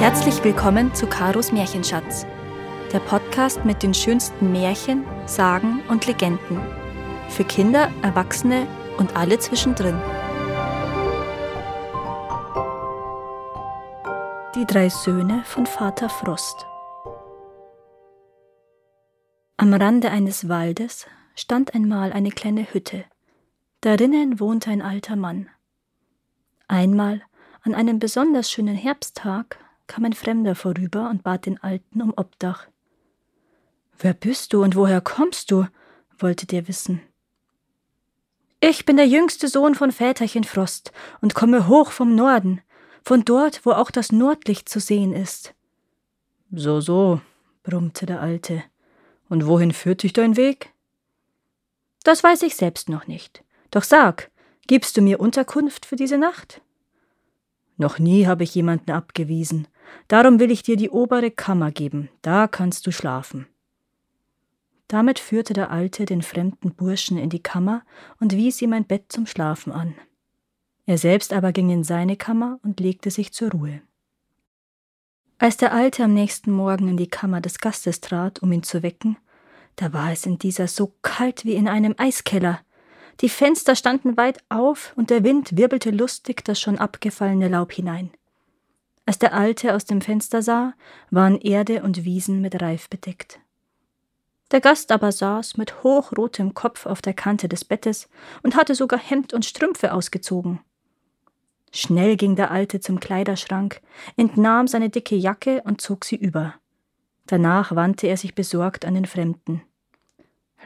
Herzlich willkommen zu Karos Märchenschatz, der Podcast mit den schönsten Märchen, Sagen und Legenden. Für Kinder, Erwachsene und alle zwischendrin. Die drei Söhne von Vater Frost. Am Rande eines Waldes stand einmal eine kleine Hütte. Darinnen wohnte ein alter Mann. Einmal, an einem besonders schönen Herbsttag, kam ein Fremder vorüber und bat den Alten um Obdach. Wer bist du und woher kommst du? wollte der wissen. Ich bin der jüngste Sohn von Väterchen Frost und komme hoch vom Norden, von dort, wo auch das Nordlicht zu sehen ist. So, so, brummte der Alte. Und wohin führt dich dein Weg? Das weiß ich selbst noch nicht. Doch sag, gibst du mir Unterkunft für diese Nacht? Noch nie habe ich jemanden abgewiesen, Darum will ich dir die obere Kammer geben, da kannst du schlafen. Damit führte der Alte den fremden Burschen in die Kammer und wies ihm ein Bett zum Schlafen an. Er selbst aber ging in seine Kammer und legte sich zur Ruhe. Als der Alte am nächsten Morgen in die Kammer des Gastes trat, um ihn zu wecken, da war es in dieser so kalt wie in einem Eiskeller. Die Fenster standen weit auf und der Wind wirbelte lustig das schon abgefallene Laub hinein. Als der Alte aus dem Fenster sah, waren Erde und Wiesen mit Reif bedeckt. Der Gast aber saß mit hochrotem Kopf auf der Kante des Bettes und hatte sogar Hemd und Strümpfe ausgezogen. Schnell ging der Alte zum Kleiderschrank, entnahm seine dicke Jacke und zog sie über. Danach wandte er sich besorgt an den Fremden.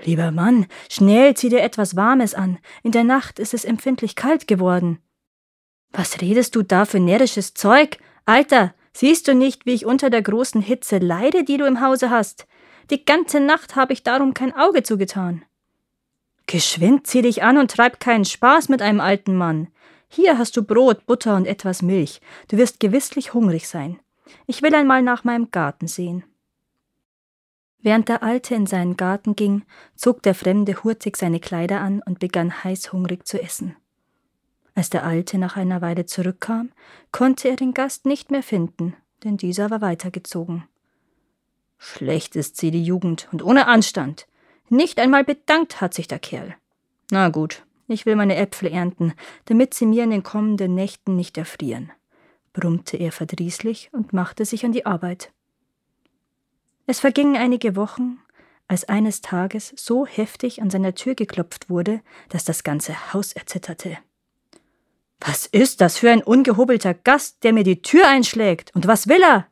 Lieber Mann, schnell zieh dir etwas Warmes an. In der Nacht ist es empfindlich kalt geworden. Was redest du da für närrisches Zeug? Alter, siehst du nicht, wie ich unter der großen Hitze leide, die du im Hause hast? Die ganze Nacht habe ich darum kein Auge zugetan. Geschwind zieh dich an und treib keinen Spaß mit einem alten Mann. Hier hast du Brot, Butter und etwas Milch. Du wirst gewisslich hungrig sein. Ich will einmal nach meinem Garten sehen. Während der Alte in seinen Garten ging, zog der Fremde hurtig seine Kleider an und begann heißhungrig zu essen. Als der Alte nach einer Weile zurückkam, konnte er den Gast nicht mehr finden, denn dieser war weitergezogen. Schlecht ist sie, die Jugend, und ohne Anstand. Nicht einmal bedankt hat sich der Kerl. Na gut, ich will meine Äpfel ernten, damit sie mir in den kommenden Nächten nicht erfrieren, brummte er verdrießlich und machte sich an die Arbeit. Es vergingen einige Wochen, als eines Tages so heftig an seiner Tür geklopft wurde, dass das ganze Haus erzitterte. Was ist das für ein ungehobelter Gast, der mir die Tür einschlägt? Und was will er?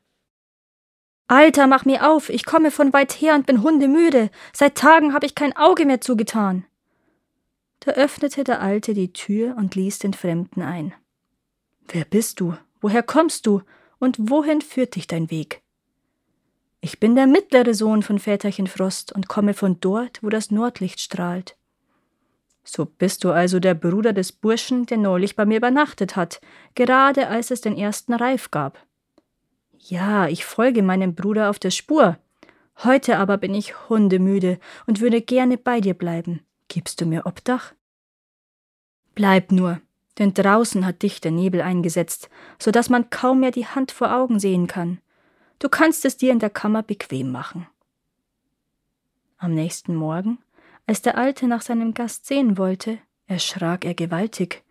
Alter, mach mir auf, ich komme von weit her und bin hundemüde. Seit Tagen habe ich kein Auge mehr zugetan. Da öffnete der Alte die Tür und ließ den Fremden ein. Wer bist du? Woher kommst du? Und wohin führt dich dein Weg? Ich bin der mittlere Sohn von Väterchen Frost und komme von dort, wo das Nordlicht strahlt. So bist du also der Bruder des Burschen, der neulich bei mir übernachtet hat, gerade als es den ersten Reif gab. Ja, ich folge meinem Bruder auf der Spur. Heute aber bin ich hundemüde und würde gerne bei dir bleiben. Gibst du mir Obdach? Bleib nur, denn draußen hat dich der Nebel eingesetzt, so dass man kaum mehr die Hand vor Augen sehen kann. Du kannst es dir in der Kammer bequem machen. Am nächsten Morgen als der Alte nach seinem Gast sehen wollte, erschrak er gewaltig.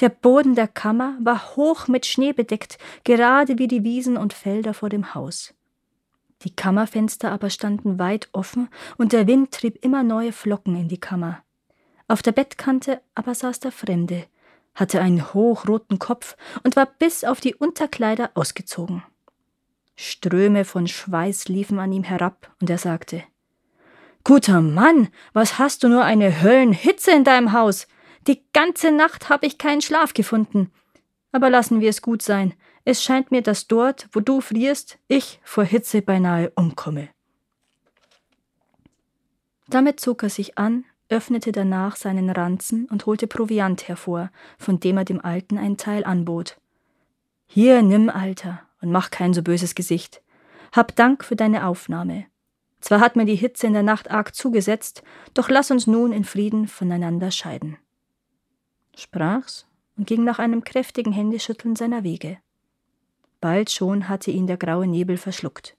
Der Boden der Kammer war hoch mit Schnee bedeckt, gerade wie die Wiesen und Felder vor dem Haus. Die Kammerfenster aber standen weit offen, und der Wind trieb immer neue Flocken in die Kammer. Auf der Bettkante aber saß der Fremde, hatte einen hochroten Kopf und war bis auf die Unterkleider ausgezogen. Ströme von Schweiß liefen an ihm herab, und er sagte Guter Mann, was hast du nur eine Höllenhitze in deinem Haus? Die ganze Nacht habe ich keinen Schlaf gefunden. Aber lassen wir es gut sein. Es scheint mir, dass dort, wo du frierst, ich vor Hitze beinahe umkomme. Damit zog er sich an, öffnete danach seinen Ranzen und holte Proviant hervor, von dem er dem Alten einen Teil anbot. Hier, nimm, Alter, und mach kein so böses Gesicht. Hab Dank für deine Aufnahme. Zwar hat mir die Hitze in der Nacht arg zugesetzt, doch lass uns nun in Frieden voneinander scheiden. Sprach's und ging nach einem kräftigen Händeschütteln seiner Wege. Bald schon hatte ihn der graue Nebel verschluckt.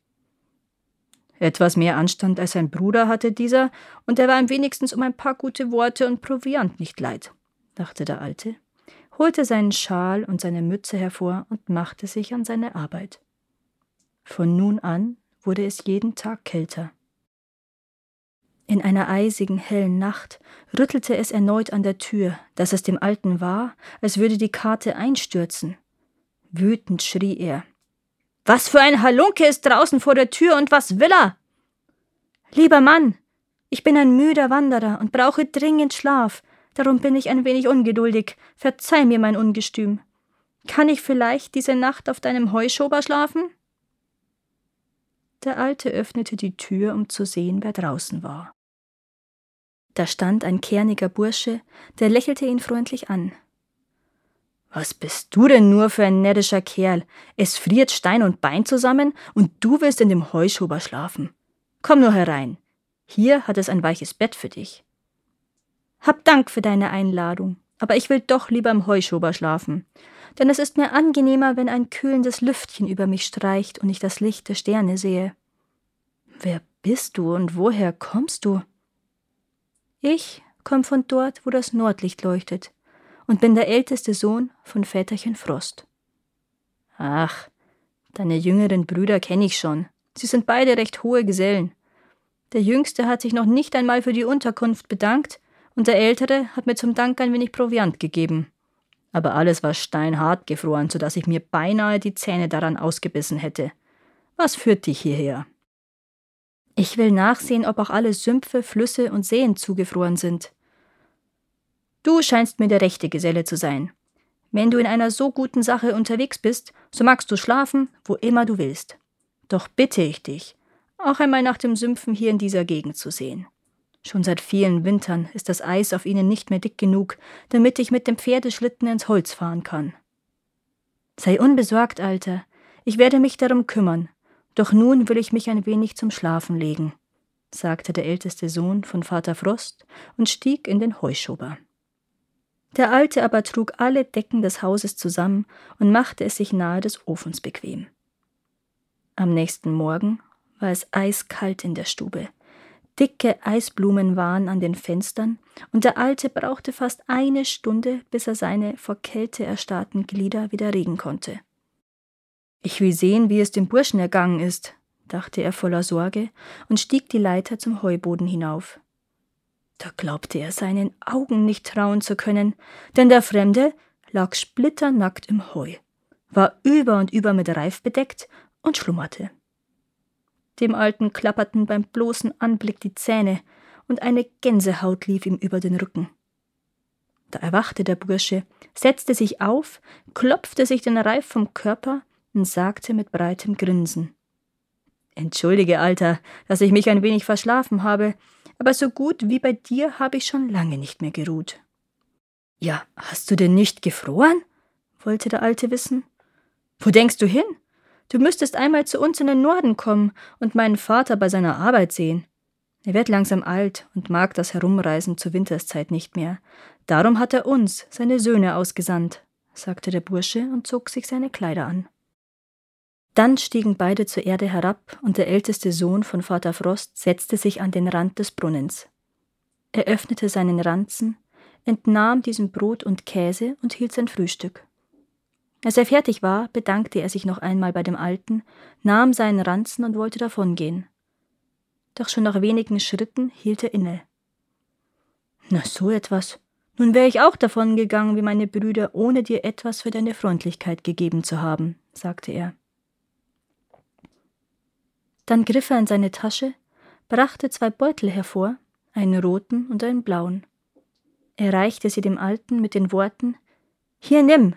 Etwas mehr Anstand als sein Bruder hatte dieser, und er war ihm wenigstens um ein paar gute Worte und Proviant nicht leid, dachte der Alte, holte seinen Schal und seine Mütze hervor und machte sich an seine Arbeit. Von nun an wurde es jeden Tag kälter. In einer eisigen, hellen Nacht rüttelte es erneut an der Tür, dass es dem Alten war, als würde die Karte einstürzen. Wütend schrie er. Was für ein Halunke ist draußen vor der Tür und was will er? Lieber Mann, ich bin ein müder Wanderer und brauche dringend Schlaf, darum bin ich ein wenig ungeduldig. Verzeih mir mein Ungestüm. Kann ich vielleicht diese Nacht auf deinem Heuschober schlafen? Der Alte öffnete die Tür, um zu sehen, wer draußen war. Da stand ein kerniger Bursche, der lächelte ihn freundlich an. Was bist du denn nur für ein närrischer Kerl? Es friert Stein und Bein zusammen und du willst in dem Heuschober schlafen. Komm nur herein. Hier hat es ein weiches Bett für dich. Hab Dank für deine Einladung, aber ich will doch lieber im Heuschober schlafen, denn es ist mir angenehmer, wenn ein kühlendes Lüftchen über mich streicht und ich das Licht der Sterne sehe. Wer bist du und woher kommst du? Ich komme von dort, wo das Nordlicht leuchtet, und bin der älteste Sohn von Väterchen Frost. Ach, deine jüngeren Brüder kenne ich schon. Sie sind beide recht hohe Gesellen. Der Jüngste hat sich noch nicht einmal für die Unterkunft bedankt, und der Ältere hat mir zum Dank ein wenig Proviant gegeben. Aber alles war steinhart gefroren, so dass ich mir beinahe die Zähne daran ausgebissen hätte. Was führt dich hierher? Ich will nachsehen, ob auch alle Sümpfe, Flüsse und Seen zugefroren sind. Du scheinst mir der rechte Geselle zu sein. Wenn du in einer so guten Sache unterwegs bist, so magst du schlafen, wo immer du willst. Doch bitte ich dich, auch einmal nach dem Sümpfen hier in dieser Gegend zu sehen. Schon seit vielen Wintern ist das Eis auf ihnen nicht mehr dick genug, damit ich mit dem Pferdeschlitten ins Holz fahren kann. Sei unbesorgt, Alter, ich werde mich darum kümmern, doch nun will ich mich ein wenig zum Schlafen legen, sagte der älteste Sohn von Vater Frost und stieg in den Heuschober. Der Alte aber trug alle Decken des Hauses zusammen und machte es sich nahe des Ofens bequem. Am nächsten Morgen war es eiskalt in der Stube. Dicke Eisblumen waren an den Fenstern, und der Alte brauchte fast eine Stunde, bis er seine vor Kälte erstarrten Glieder wieder regen konnte. Ich will sehen, wie es dem Burschen ergangen ist, dachte er voller Sorge und stieg die Leiter zum Heuboden hinauf. Da glaubte er seinen Augen nicht trauen zu können, denn der Fremde lag splitternackt im Heu, war über und über mit Reif bedeckt und schlummerte. Dem Alten klapperten beim bloßen Anblick die Zähne, und eine Gänsehaut lief ihm über den Rücken. Da erwachte der Bursche, setzte sich auf, klopfte sich den Reif vom Körper und sagte mit breitem Grinsen Entschuldige, Alter, dass ich mich ein wenig verschlafen habe, aber so gut wie bei dir habe ich schon lange nicht mehr geruht. Ja, hast du denn nicht gefroren? wollte der Alte wissen. Wo denkst du hin? Du müsstest einmal zu uns in den Norden kommen und meinen Vater bei seiner Arbeit sehen. Er wird langsam alt und mag das Herumreisen zur Winterszeit nicht mehr. Darum hat er uns, seine Söhne, ausgesandt, sagte der Bursche und zog sich seine Kleider an. Dann stiegen beide zur Erde herab, und der älteste Sohn von Vater Frost setzte sich an den Rand des Brunnens. Er öffnete seinen Ranzen, entnahm diesem Brot und Käse und hielt sein Frühstück. Als er fertig war, bedankte er sich noch einmal bei dem Alten, nahm seinen Ranzen und wollte davongehen. Doch schon nach wenigen Schritten hielt er inne. Na, so etwas. Nun wäre ich auch davongegangen wie meine Brüder, ohne dir etwas für deine Freundlichkeit gegeben zu haben, sagte er. Dann griff er in seine Tasche, brachte zwei Beutel hervor, einen roten und einen blauen. Er reichte sie dem Alten mit den Worten Hier nimm.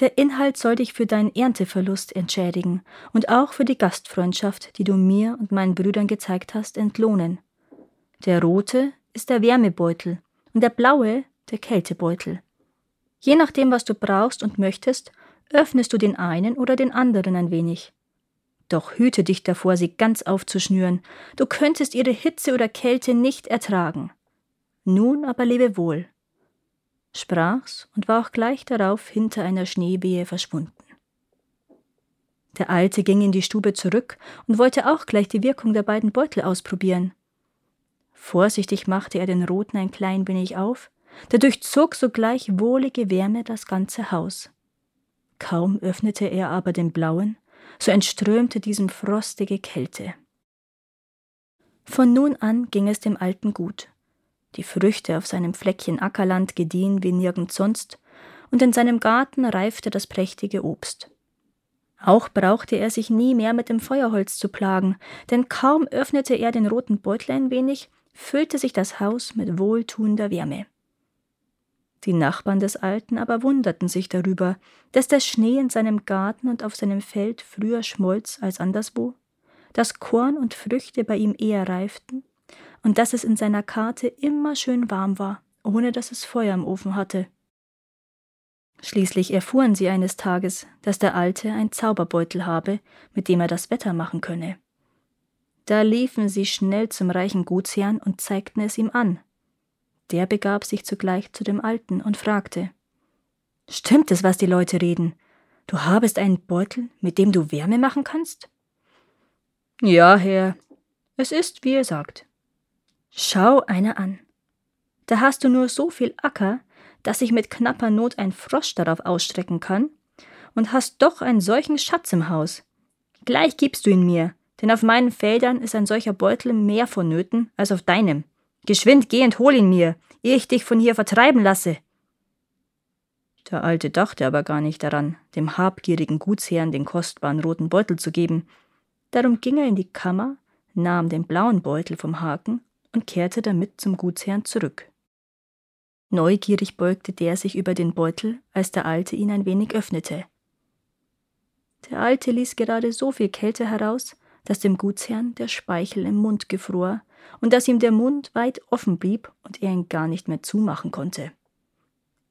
Der Inhalt soll dich für deinen Ernteverlust entschädigen und auch für die Gastfreundschaft, die du mir und meinen Brüdern gezeigt hast, entlohnen. Der rote ist der Wärmebeutel und der blaue der Kältebeutel. Je nachdem, was du brauchst und möchtest, öffnest du den einen oder den anderen ein wenig. Doch hüte dich davor, sie ganz aufzuschnüren, du könntest ihre Hitze oder Kälte nicht ertragen. Nun aber lebe wohl, sprach's und war auch gleich darauf hinter einer Schneewehe verschwunden. Der Alte ging in die Stube zurück und wollte auch gleich die Wirkung der beiden Beutel ausprobieren. Vorsichtig machte er den roten ein klein wenig auf, da durchzog sogleich wohlige Wärme das ganze Haus. Kaum öffnete er aber den blauen, so entströmte diesem frostige Kälte. Von nun an ging es dem Alten gut. Die Früchte auf seinem Fleckchen Ackerland gediehen wie nirgends sonst, und in seinem Garten reifte das prächtige Obst. Auch brauchte er sich nie mehr mit dem Feuerholz zu plagen, denn kaum öffnete er den roten Beutel ein wenig, füllte sich das Haus mit wohltuender Wärme. Die Nachbarn des Alten aber wunderten sich darüber, dass der Schnee in seinem Garten und auf seinem Feld früher schmolz als anderswo, dass Korn und Früchte bei ihm eher reiften und dass es in seiner Karte immer schön warm war, ohne dass es Feuer im Ofen hatte. Schließlich erfuhren sie eines Tages, dass der Alte ein Zauberbeutel habe, mit dem er das Wetter machen könne. Da liefen sie schnell zum reichen Gutsherrn und zeigten es ihm an. Der begab sich zugleich zu dem Alten und fragte Stimmt es, was die Leute reden? Du habest einen Beutel, mit dem du Wärme machen kannst? Ja, Herr, es ist, wie ihr sagt. Schau einer an. Da hast du nur so viel Acker, dass sich mit knapper Not ein Frosch darauf ausstrecken kann, und hast doch einen solchen Schatz im Haus. Gleich gibst du ihn mir, denn auf meinen Feldern ist ein solcher Beutel mehr vonnöten als auf deinem. Geschwind geh und hol ihn mir, ehe ich dich von hier vertreiben lasse. Der Alte dachte aber gar nicht daran, dem habgierigen Gutsherrn den kostbaren roten Beutel zu geben. Darum ging er in die Kammer, nahm den blauen Beutel vom Haken und kehrte damit zum Gutsherrn zurück. Neugierig beugte der sich über den Beutel, als der Alte ihn ein wenig öffnete. Der Alte ließ gerade so viel Kälte heraus, dass dem Gutsherrn der Speichel im Mund gefror und dass ihm der Mund weit offen blieb und er ihn gar nicht mehr zumachen konnte.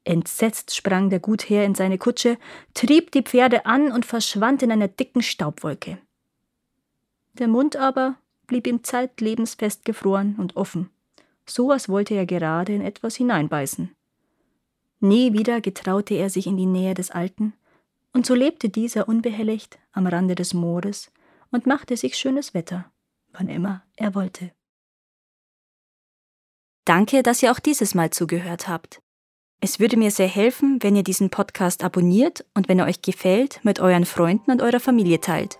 Entsetzt sprang der Gutherr in seine Kutsche, trieb die Pferde an und verschwand in einer dicken Staubwolke. Der Mund aber blieb ihm zeitlebens festgefroren und offen so als wollte er gerade in etwas hineinbeißen. Nie wieder getraute er sich in die Nähe des Alten, und so lebte dieser unbehelligt am Rande des Moores und machte sich schönes Wetter, wann immer er wollte. Danke, dass ihr auch dieses Mal zugehört habt. Es würde mir sehr helfen, wenn ihr diesen Podcast abonniert und wenn er euch gefällt, mit euren Freunden und eurer Familie teilt.